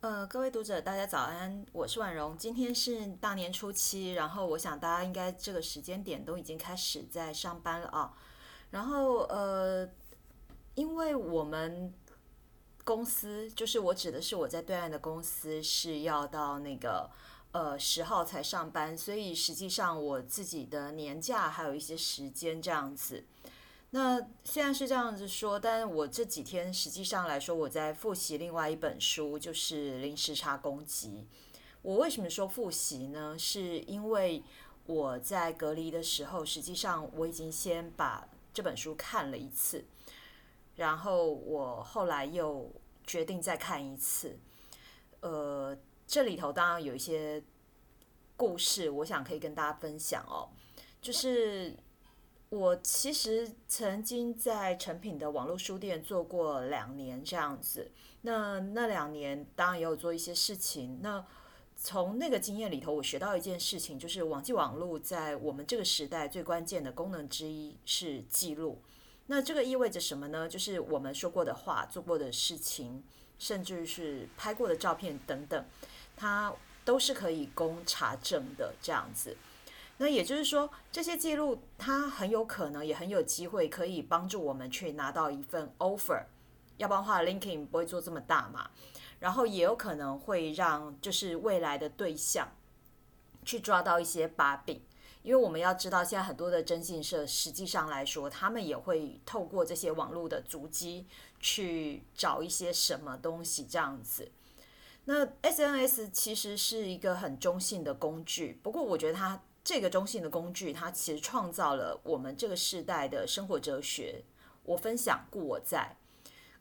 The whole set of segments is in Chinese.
呃，各位读者，大家早安，我是婉容。今天是大年初七，然后我想大家应该这个时间点都已经开始在上班了啊。然后呃，因为我们公司，就是我指的是我在对岸的公司，是要到那个呃十号才上班，所以实际上我自己的年假还有一些时间这样子。那现在是这样子说，但我这几天实际上来说，我在复习另外一本书，就是《零时差攻击》。我为什么说复习呢？是因为我在隔离的时候，实际上我已经先把这本书看了一次，然后我后来又决定再看一次。呃，这里头当然有一些故事，我想可以跟大家分享哦，就是。我其实曾经在成品的网络书店做过两年这样子，那那两年当然也有做一些事情。那从那个经验里头，我学到一件事情，就是网际网络在我们这个时代最关键的功能之一是记录。那这个意味着什么呢？就是我们说过的话、做过的事情，甚至是拍过的照片等等，它都是可以供查证的这样子。那也就是说，这些记录它很有可能也很有机会可以帮助我们去拿到一份 offer，要不然的话 l i n k i n g 不会做这么大嘛。然后也有可能会让就是未来的对象去抓到一些把柄，因为我们要知道，现在很多的征信社实际上来说，他们也会透过这些网络的足迹去找一些什么东西这样子。那 SNS 其实是一个很中性的工具，不过我觉得它。这个中性的工具，它其实创造了我们这个时代的生活哲学。我分享，故我在。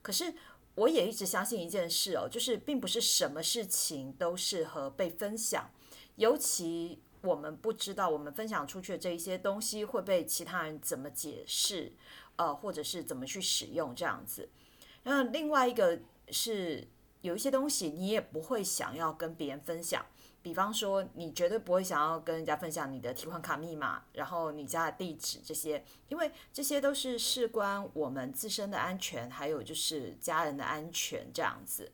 可是，我也一直相信一件事哦，就是并不是什么事情都适合被分享，尤其我们不知道我们分享出去的这一些东西会被其他人怎么解释，呃，或者是怎么去使用这样子。那另外一个是，有一些东西你也不会想要跟别人分享。比方说，你绝对不会想要跟人家分享你的提款卡密码，然后你家的地址这些，因为这些都是事关我们自身的安全，还有就是家人的安全这样子。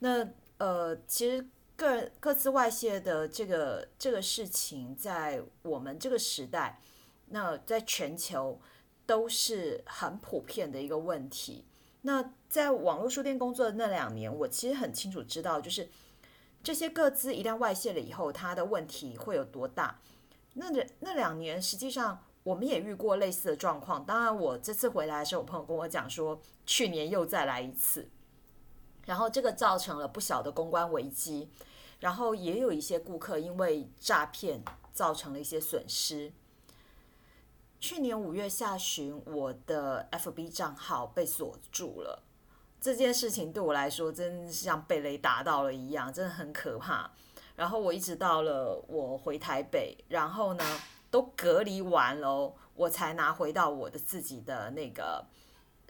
那呃，其实个人各自外泄的这个这个事情，在我们这个时代，那在全球都是很普遍的一个问题。那在网络书店工作的那两年，我其实很清楚知道，就是。这些各资一旦外泄了以后，它的问题会有多大？那那两年，实际上我们也遇过类似的状况。当然，我这次回来的时候，我朋友跟我讲说，去年又再来一次，然后这个造成了不小的公关危机，然后也有一些顾客因为诈骗造成了一些损失。去年五月下旬，我的 FB 账号被锁住了。这件事情对我来说，真是像被雷打到了一样，真的很可怕。然后我一直到了我回台北，然后呢都隔离完了，我才拿回到我的自己的那个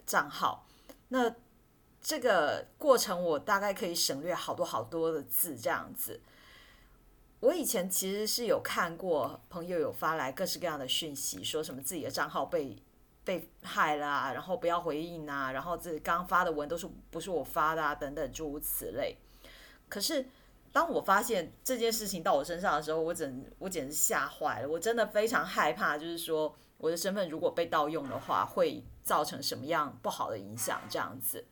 账号。那这个过程我大概可以省略好多好多的字，这样子。我以前其实是有看过朋友有发来各式各样的讯息，说什么自己的账号被。被害啦，然后不要回应啊，然后这刚发的文都是不是我发的啊，等等诸如此类。可是当我发现这件事情到我身上的时候，我整我简直吓坏了，我真的非常害怕，就是说我的身份如果被盗用的话，会造成什么样不好的影响？这样子。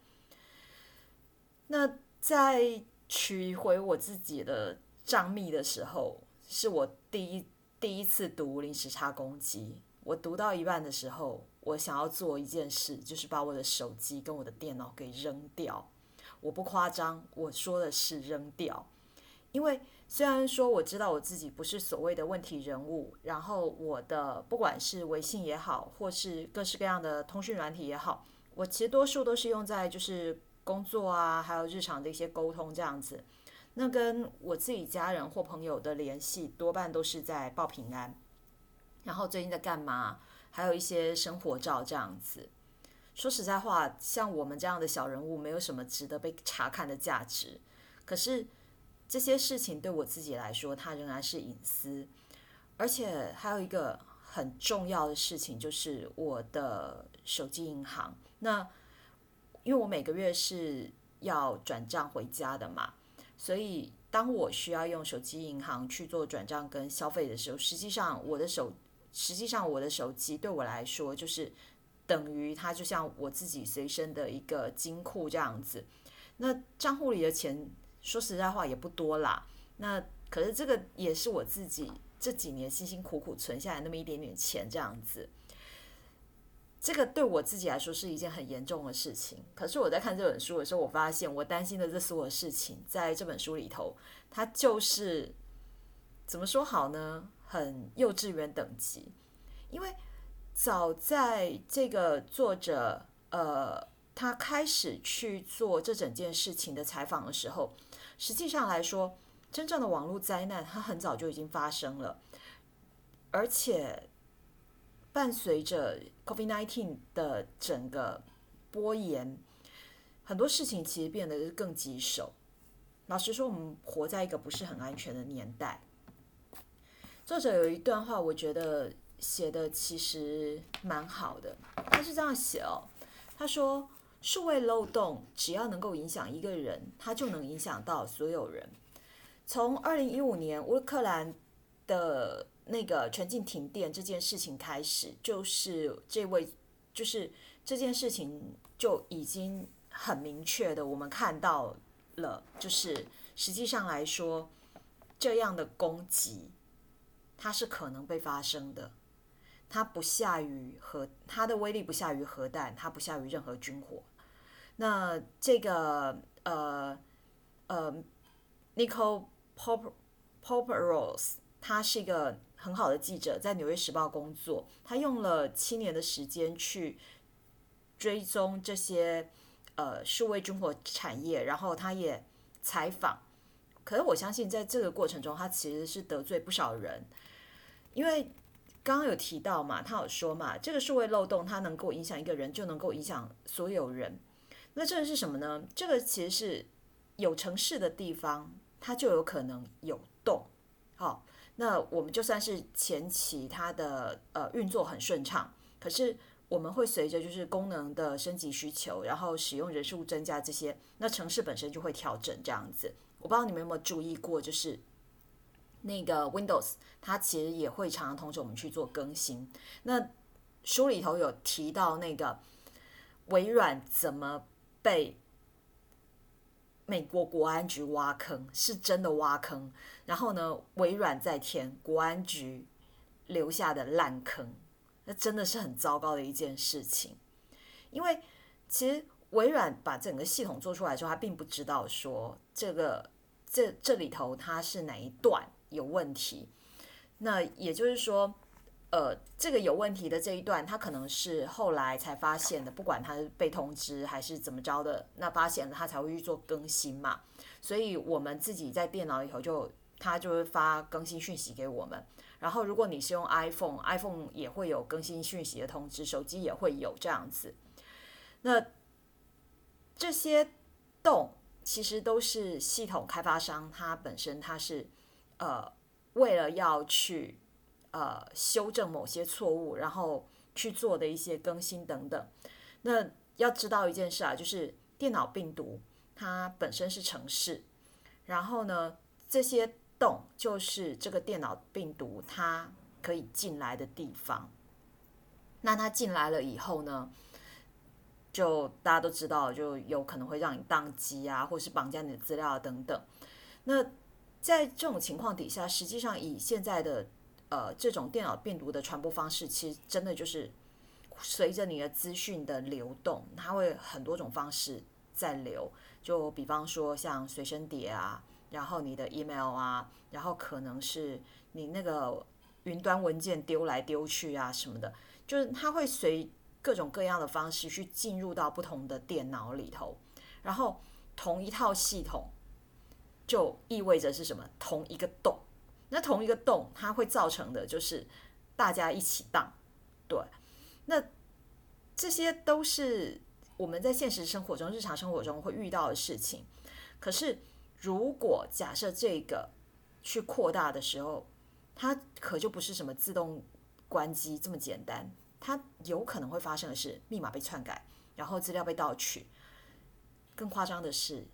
那在取回我自己的账密的时候，是我第一第一次读临时差攻击。我读到一半的时候。我想要做一件事，就是把我的手机跟我的电脑给扔掉。我不夸张，我说的是扔掉。因为虽然说我知道我自己不是所谓的问题人物，然后我的不管是微信也好，或是各式各样的通讯软体也好，我其实多数都是用在就是工作啊，还有日常的一些沟通这样子。那跟我自己家人或朋友的联系，多半都是在报平安，然后最近在干嘛？还有一些生活照这样子，说实在话，像我们这样的小人物，没有什么值得被查看的价值。可是这些事情对我自己来说，它仍然是隐私。而且还有一个很重要的事情，就是我的手机银行。那因为我每个月是要转账回家的嘛，所以当我需要用手机银行去做转账跟消费的时候，实际上我的手，实际上我的手机对我来说就是等于它就像我自己随身的一个金库这样子。那账户里的钱，说实在话也不多啦。那可是这个也是我自己这几年辛辛苦苦存下来那么一点点钱这样子。这个对我自己来说是一件很严重的事情。可是我在看这本书的时候，我发现我担心的这所有事情，在这本书里头，它就是怎么说好呢？很幼稚园等级。因为早在这个作者呃他开始去做这整件事情的采访的时候，实际上来说，真正的网络灾难它很早就已经发生了，而且。伴随着 COVID-19 的整个波延，很多事情其实变得更棘手。老实说，我们活在一个不是很安全的年代。作者有一段话，我觉得写的其实蛮好的。他是这样写哦，他说：“数位漏洞只要能够影响一个人，他就能影响到所有人。”从二零一五年乌克兰的。那个全境停电这件事情开始，就是这位，就是这件事情就已经很明确的，我们看到了，就是实际上来说，这样的攻击，它是可能被发生的，它不下于核，它的威力不下于核弹，它不下于任何军火。那这个呃呃，Nicole Pop Poprose，他是一个。很好的记者在《纽约时报》工作，他用了七年的时间去追踪这些呃数位军火产业，然后他也采访。可是我相信，在这个过程中，他其实是得罪不少人，因为刚刚有提到嘛，他有说嘛，这个数位漏洞它能够影响一个人，就能够影响所有人。那这个是什么呢？这个其实是有城市的地方，它就有可能有洞，好。那我们就算是前期它的呃运作很顺畅，可是我们会随着就是功能的升级需求，然后使用人数增加这些，那城市本身就会调整这样子。我不知道你们有没有注意过，就是那个 Windows 它其实也会常常通知我们去做更新。那书里头有提到那个微软怎么被。美国国安局挖坑是真的挖坑，然后呢，微软在填国安局留下的烂坑，那真的是很糟糕的一件事情。因为其实微软把整个系统做出来之后，他并不知道说这个这这里头它是哪一段有问题，那也就是说。呃，这个有问题的这一段，他可能是后来才发现的，不管他是被通知还是怎么着的，那发现了他才会去做更新嘛。所以我们自己在电脑里头就，他就会发更新讯息给我们。然后如果你是用 iPhone，iPhone 也会有更新讯息的通知，手机也会有这样子。那这些洞其实都是系统开发商他本身他是呃为了要去。呃，修正某些错误，然后去做的一些更新等等。那要知道一件事啊，就是电脑病毒它本身是城市，然后呢，这些洞就是这个电脑病毒它可以进来的地方。那它进来了以后呢，就大家都知道，就有可能会让你宕机啊，或是绑架你的资料等等。那在这种情况底下，实际上以现在的呃，这种电脑病毒的传播方式，其实真的就是随着你的资讯的流动，它会很多种方式在流。就比方说像随身碟啊，然后你的 email 啊，然后可能是你那个云端文件丢来丢去啊什么的，就是它会随各种各样的方式去进入到不同的电脑里头。然后同一套系统就意味着是什么？同一个洞。那同一个洞，它会造成的就是大家一起荡，对。那这些都是我们在现实生活中、日常生活中会遇到的事情。可是，如果假设这个去扩大的时候，它可就不是什么自动关机这么简单。它有可能会发生的是密码被篡改，然后资料被盗取。更夸张的是，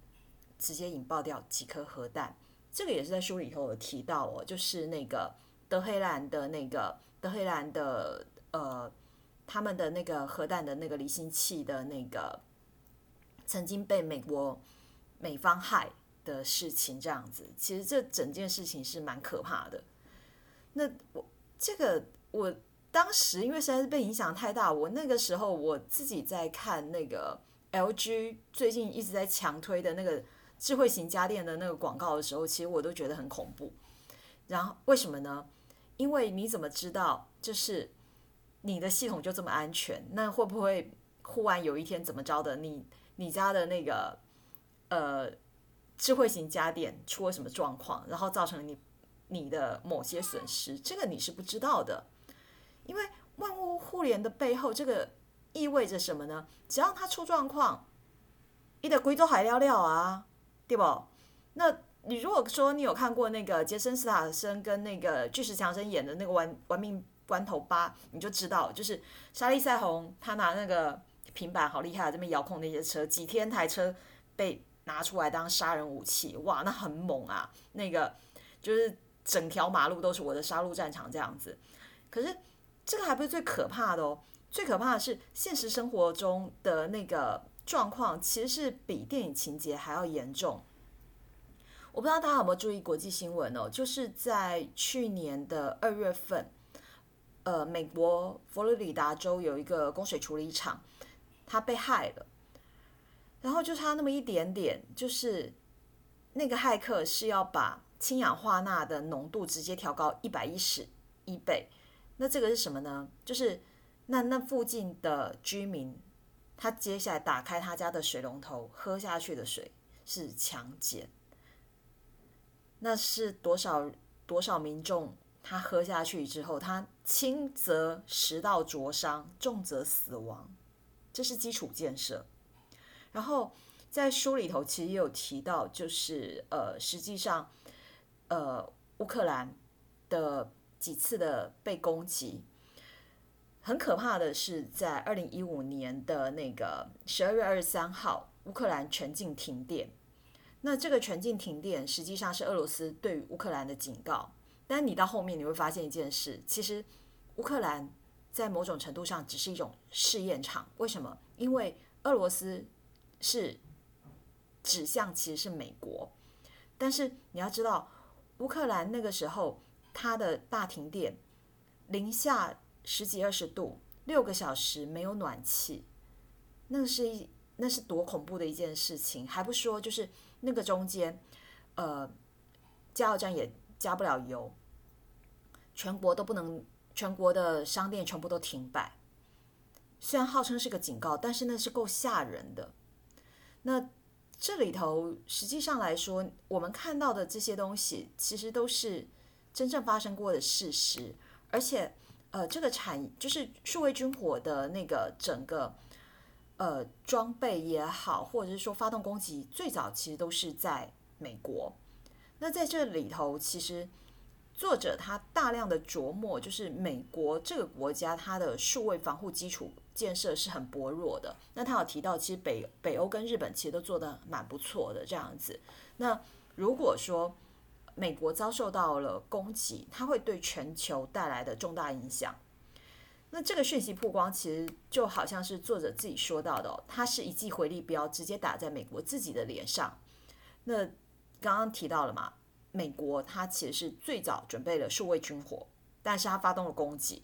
直接引爆掉几颗核弹。这个也是在书里头有提到哦，就是那个德黑兰的那个德黑兰的呃，他们的那个核弹的那个离心器的那个曾经被美国美方害的事情，这样子，其实这整件事情是蛮可怕的。那我这个我当时因为实在是被影响太大，我那个时候我自己在看那个 LG 最近一直在强推的那个智慧型家电的那个广告的时候，其实我都觉得很恐怖。然后为什么呢？因为你怎么知道就是你的系统就这么安全？那会不会忽然有一天怎么着的？你你家的那个呃智慧型家电出了什么状况，然后造成你？你的某些损失，这个你是不知道的，因为万物互联的背后，这个意味着什么呢？只要它出状况，你的贵州海料料啊，对不？那你如果说你有看过那个杰森斯坦森跟那个巨石强森演的那个《玩玩命关头八》，你就知道，就是莎莉赛红他拿那个平板好厉害，这边遥控那些车，几天台车被拿出来当杀人武器，哇，那很猛啊，那个就是。整条马路都是我的杀戮战场，这样子。可是这个还不是最可怕的哦，最可怕的是现实生活中的那个状况，其实是比电影情节还要严重。我不知道大家有没有注意国际新闻哦，就是在去年的二月份，呃，美国佛罗里达州有一个供水处理厂，它被害了，然后就差那么一点点，就是那个骇客是要把。氢氧化钠的浓度直接调高一百一十一倍，那这个是什么呢？就是那那附近的居民，他接下来打开他家的水龙头喝下去的水是强碱，那是多少多少民众他喝下去之后，他轻则食道灼伤，重则死亡，这是基础建设。然后在书里头其实也有提到，就是呃，实际上。呃，乌克兰的几次的被攻击，很可怕的是，在二零一五年的那个十二月二十三号，乌克兰全境停电。那这个全境停电实际上是俄罗斯对于乌克兰的警告。但你到后面你会发现一件事，其实乌克兰在某种程度上只是一种试验场。为什么？因为俄罗斯是指向其实是美国，但是你要知道。乌克兰那个时候，它的大停电，零下十几二十度，六个小时没有暖气，那是一那是多恐怖的一件事情。还不说，就是那个中间，呃，加油站也加不了油，全国都不能，全国的商店全部都停摆。虽然号称是个警告，但是那是够吓人的。那。这里头实际上来说，我们看到的这些东西，其实都是真正发生过的事实。而且，呃，这个产就是数位军火的那个整个呃装备也好，或者是说发动攻击，最早其实都是在美国。那在这里头，其实作者他大量的琢磨，就是美国这个国家它的数位防护基础。建设是很薄弱的。那他有提到，其实北北欧跟日本其实都做的蛮不错的这样子。那如果说美国遭受到了攻击，它会对全球带来的重大影响。那这个讯息曝光，其实就好像是作者自己说到的，它是一记回力镖，直接打在美国自己的脸上。那刚刚提到了嘛，美国它其实是最早准备了数位军火，但是它发动了攻击。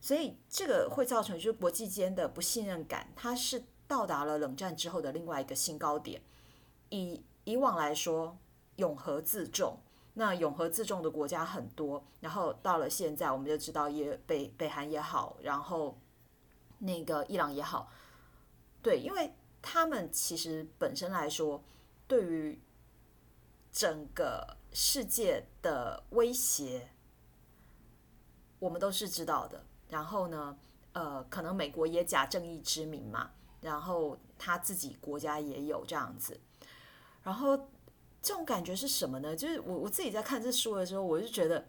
所以这个会造成就是国际间的不信任感，它是到达了冷战之后的另外一个新高点。以以往来说，永和自重，那永和自重的国家很多，然后到了现在，我们就知道也北北韩也好，然后那个伊朗也好，对，因为他们其实本身来说，对于整个世界的威胁，我们都是知道的。然后呢，呃，可能美国也假正义之名嘛，然后他自己国家也有这样子，然后这种感觉是什么呢？就是我我自己在看这书的时候，我就觉得，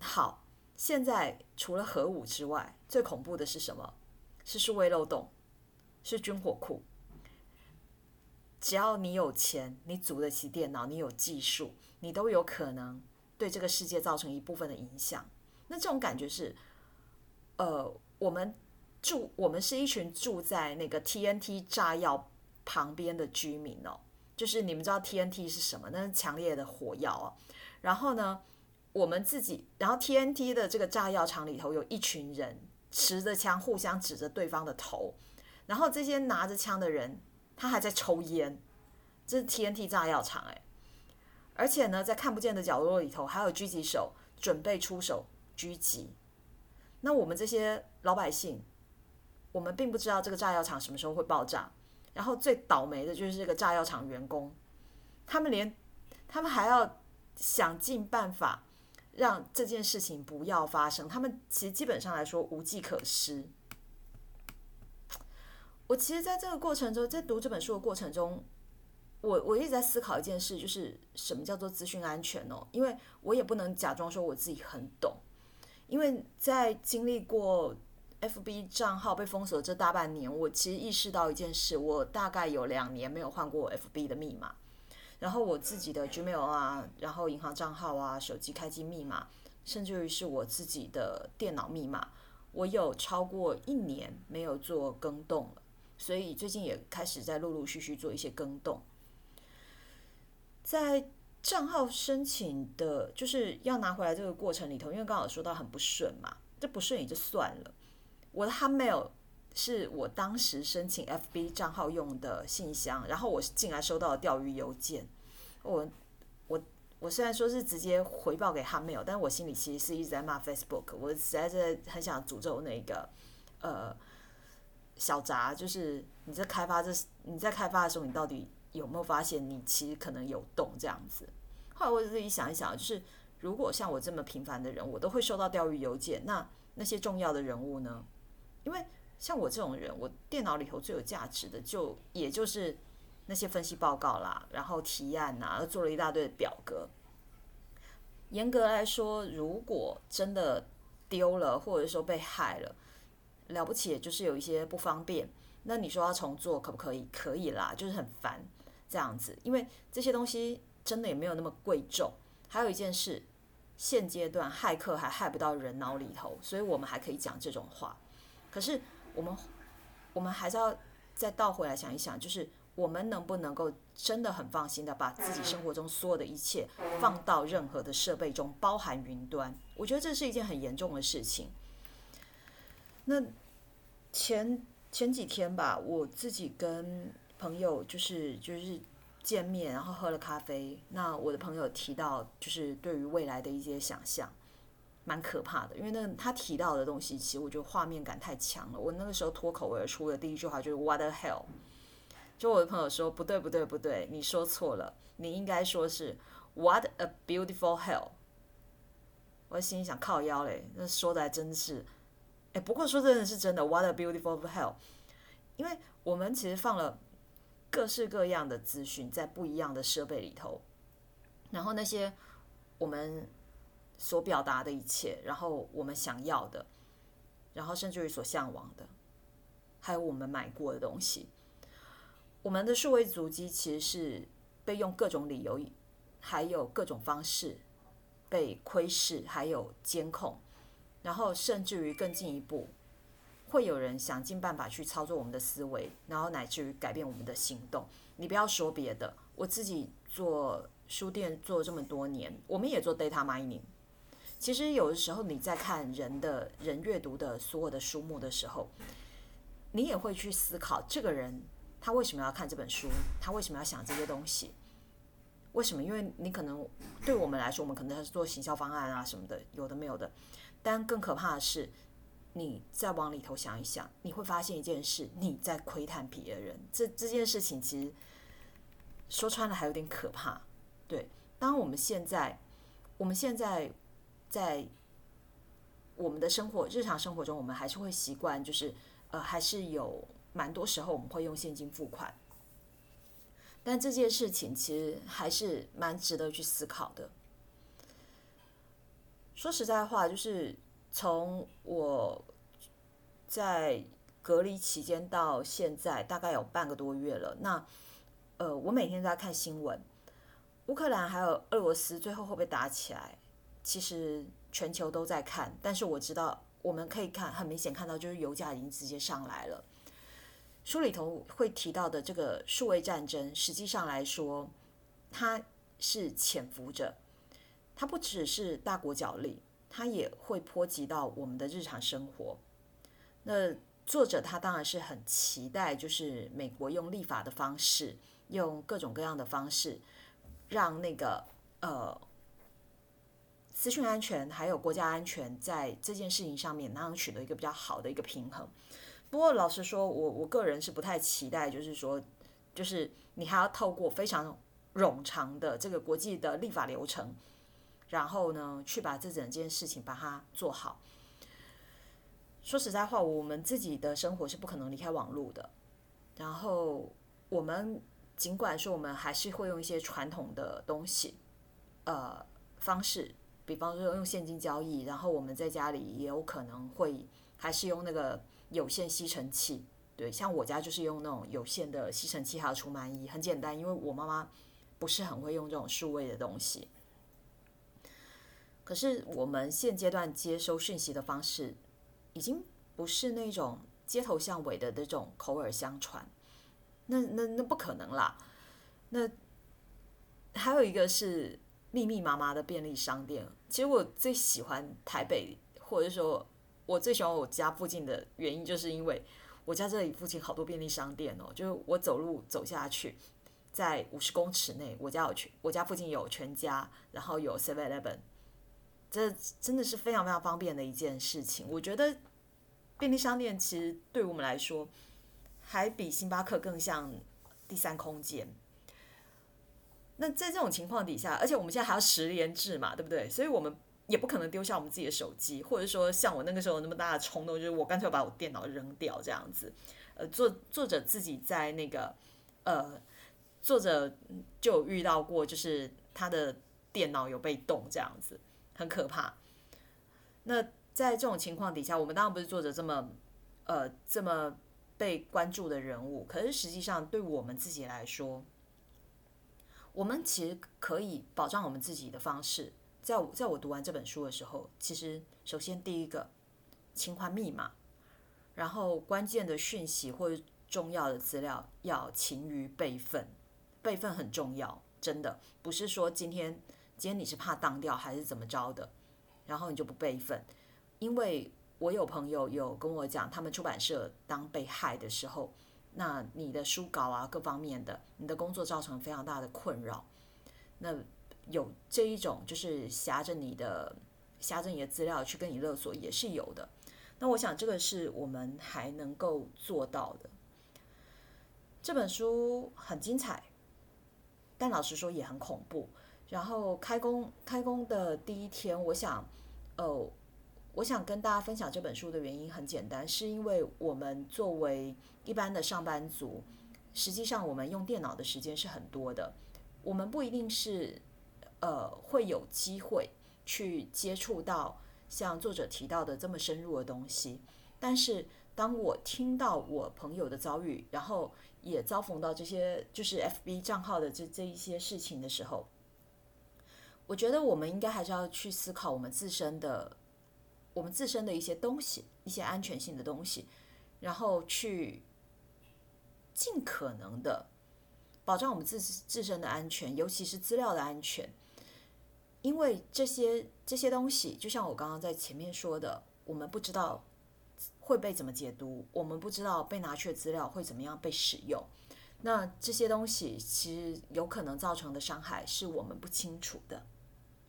好，现在除了核武之外，最恐怖的是什么？是数位漏洞，是军火库。只要你有钱，你组得起电脑，你有技术，你都有可能对这个世界造成一部分的影响。那这种感觉是，呃，我们住，我们是一群住在那个 TNT 炸药旁边的居民哦。就是你们知道 TNT 是什么？那是强烈的火药啊。然后呢，我们自己，然后 TNT 的这个炸药厂里头有一群人持着枪，互相指着对方的头。然后这些拿着枪的人，他还在抽烟。这是 TNT 炸药厂哎。而且呢，在看不见的角落里头，还有狙击手准备出手狙击。那我们这些老百姓，我们并不知道这个炸药厂什么时候会爆炸。然后最倒霉的就是这个炸药厂员工，他们连他们还要想尽办法让这件事情不要发生。他们其实基本上来说无计可施。我其实在这个过程中，在读这本书的过程中，我我一直在思考一件事，就是什么叫做资讯安全哦？因为我也不能假装说我自己很懂，因为在经历过。FB 账号被封锁这大半年，我其实意识到一件事：我大概有两年没有换过 FB 的密码。然后我自己的 Gmail 啊，然后银行账号啊，手机开机密码，甚至于是我自己的电脑密码，我有超过一年没有做更动了。所以最近也开始在陆陆续续做一些更动。在账号申请的，就是要拿回来这个过程里头，因为刚好说到很不顺嘛，这不顺也就算了。我的 Hotmail 是我当时申请 FB 账号用的信箱，然后我进来收到了钓鱼邮件。我我我虽然说是直接回报给 Hotmail，但我心里其实是一直在骂 Facebook。我实在是很想诅咒那个呃小杂，就是你在开发这你在开发的时候，你到底有没有发现你其实可能有洞这样子？后来我自己想一想，就是如果像我这么平凡的人，我都会收到钓鱼邮件，那那些重要的人物呢？因为像我这种人，我电脑里头最有价值的就也就是那些分析报告啦，然后提案呐，做了一大堆的表格。严格来说，如果真的丢了，或者说被害了，了不起，就是有一些不方便。那你说要重做可不可以？可以啦，就是很烦这样子，因为这些东西真的也没有那么贵重。还有一件事，现阶段骇客还害不到人脑里头，所以我们还可以讲这种话。可是我们，我们还是要再倒回来想一想，就是我们能不能够真的很放心的把自己生活中所有的一切放到任何的设备中，包含云端？我觉得这是一件很严重的事情。那前前几天吧，我自己跟朋友就是就是见面，然后喝了咖啡。那我的朋友提到，就是对于未来的一些想象。蛮可怕的，因为那他提到的东西，其实我觉得画面感太强了。我那个时候脱口而出的第一句话就是 “What the hell”。就我的朋友说：“不对，不对，不对，你说错了，你应该说是 ‘What a beautiful hell’。”我心里想靠腰嘞，那说的还真是。哎，不过说真的是真的，“What a beautiful hell”。因为我们其实放了各式各样的资讯在不一样的设备里头，然后那些我们。所表达的一切，然后我们想要的，然后甚至于所向往的，还有我们买过的东西，我们的数位足迹其实是被用各种理由，还有各种方式被窥视，还有监控，然后甚至于更进一步，会有人想尽办法去操作我们的思维，然后乃至于改变我们的行动。你不要说别的，我自己做书店做这么多年，我们也做 data mining。其实有的时候你在看人的人阅读的所有的书目的时候，你也会去思考这个人他为什么要看这本书，他为什么要想这些东西？为什么？因为你可能对我们来说，我们可能是做行销方案啊什么的，有的没有的。但更可怕的是，你再往里头想一想，你会发现一件事：你在窥探别人。这这件事情其实说穿了还有点可怕。对，当我们现在，我们现在。在我们的生活日常生活中，我们还是会习惯，就是呃，还是有蛮多时候我们会用现金付款。但这件事情其实还是蛮值得去思考的。说实在话，就是从我在隔离期间到现在，大概有半个多月了。那呃，我每天都在看新闻，乌克兰还有俄罗斯最后会不会打起来？其实全球都在看，但是我知道我们可以看很明显看到，就是油价已经直接上来了。书里头会提到的这个数位战争，实际上来说，它是潜伏着，它不只是大国角力，它也会波及到我们的日常生活。那作者他当然是很期待，就是美国用立法的方式，用各种各样的方式，让那个呃资讯安全还有国家安全在这件事情上面，能取得一个比较好的一个平衡。不过老实说，我我个人是不太期待，就是说，就是你还要透过非常冗长的这个国际的立法流程，然后呢，去把这整件事情把它做好。说实在话，我们自己的生活是不可能离开网络的。然后我们尽管说，我们还是会用一些传统的东西，呃，方式，比方说用现金交易。然后我们在家里也有可能会还是用那个。有线吸尘器，对，像我家就是用那种有线的吸尘器，还有除螨仪，很简单，因为我妈妈不是很会用这种数位的东西。可是我们现阶段接收讯息的方式，已经不是那种街头巷尾的那种口耳相传，那那那不可能啦。那还有一个是密密麻麻的便利商店，其实我最喜欢台北，或者说。我最喜欢我家附近的原因，就是因为我家这里附近好多便利商店哦，就是我走路走下去，在五十公尺内，我家有全，我家附近有全家，然后有 Seven Eleven，这真的是非常非常方便的一件事情。我觉得便利商店其实对我们来说，还比星巴克更像第三空间。那在这种情况底下，而且我们现在还要十连制嘛，对不对？所以我们。也不可能丢下我们自己的手机，或者说像我那个时候那么大的冲动，就是我干脆把我电脑扔掉这样子。呃，作作者自己在那个呃，作者就有遇到过，就是他的电脑有被动这样子，很可怕。那在这种情况底下，我们当然不是作者这么呃这么被关注的人物，可是实际上对我们自己来说，我们其实可以保障我们自己的方式。在我在我读完这本书的时候，其实首先第一个，清换密码，然后关键的讯息或者重要的资料要勤于备份，备份很重要，真的不是说今天今天你是怕当掉还是怎么着的，然后你就不备份，因为我有朋友有跟我讲，他们出版社当被害的时候，那你的书稿啊各方面的，你的工作造成非常大的困扰，那。有这一种，就是挟着你的、挟着你的资料去跟你勒索，也是有的。那我想，这个是我们还能够做到的。这本书很精彩，但老实说也很恐怖。然后开工开工的第一天，我想，呃，我想跟大家分享这本书的原因很简单，是因为我们作为一般的上班族，实际上我们用电脑的时间是很多的，我们不一定是。呃，会有机会去接触到像作者提到的这么深入的东西。但是，当我听到我朋友的遭遇，然后也遭逢到这些就是 FB 账号的这这一些事情的时候，我觉得我们应该还是要去思考我们自身的、我们自身的一些东西，一些安全性的东西，然后去尽可能的保障我们自自身的安全，尤其是资料的安全。因为这些这些东西，就像我刚刚在前面说的，我们不知道会被怎么解读，我们不知道被拿去的资料会怎么样被使用。那这些东西其实有可能造成的伤害是我们不清楚的。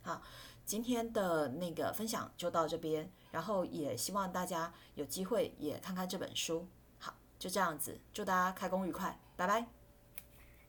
好，今天的那个分享就到这边，然后也希望大家有机会也看看这本书。好，就这样子，祝大家开工愉快，拜拜。